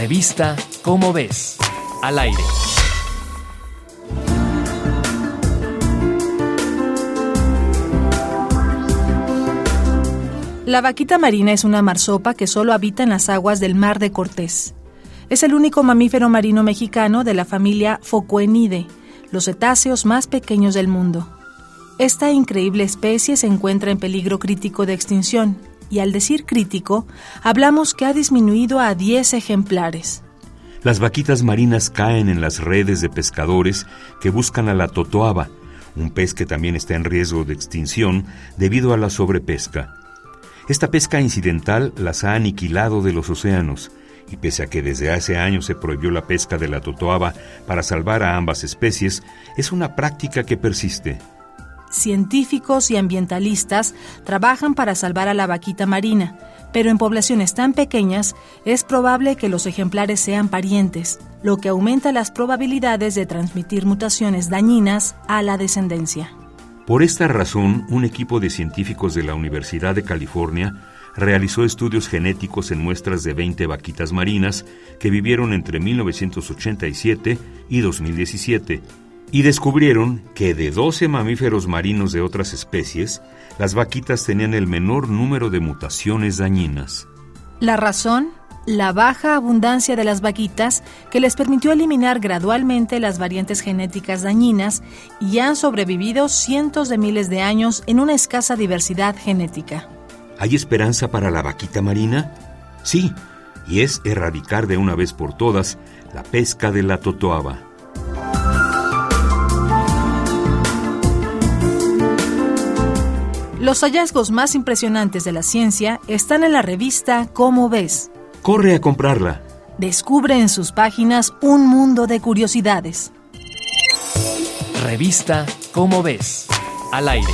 Revista Cómo ves, al aire. La vaquita marina es una marsopa que solo habita en las aguas del Mar de Cortés. Es el único mamífero marino mexicano de la familia Focoenidae, los cetáceos más pequeños del mundo. Esta increíble especie se encuentra en peligro crítico de extinción, y al decir crítico, hablamos que ha disminuido a 10 ejemplares. Las vaquitas marinas caen en las redes de pescadores que buscan a la totoaba, un pez que también está en riesgo de extinción debido a la sobrepesca. Esta pesca incidental las ha aniquilado de los océanos, y pese a que desde hace años se prohibió la pesca de la totoaba para salvar a ambas especies, es una práctica que persiste. Científicos y ambientalistas trabajan para salvar a la vaquita marina, pero en poblaciones tan pequeñas es probable que los ejemplares sean parientes, lo que aumenta las probabilidades de transmitir mutaciones dañinas a la descendencia. Por esta razón, un equipo de científicos de la Universidad de California realizó estudios genéticos en muestras de 20 vaquitas marinas que vivieron entre 1987 y 2017 y descubrieron que de 12 mamíferos marinos de otras especies, las vaquitas tenían el menor número de mutaciones dañinas. La razón la baja abundancia de las vaquitas que les permitió eliminar gradualmente las variantes genéticas dañinas y han sobrevivido cientos de miles de años en una escasa diversidad genética. ¿Hay esperanza para la vaquita marina? Sí, y es erradicar de una vez por todas la pesca de la totoaba. Los hallazgos más impresionantes de la ciencia están en la revista Cómo ves Corre a comprarla. Descubre en sus páginas un mundo de curiosidades. Revista Cómo ves. Al aire.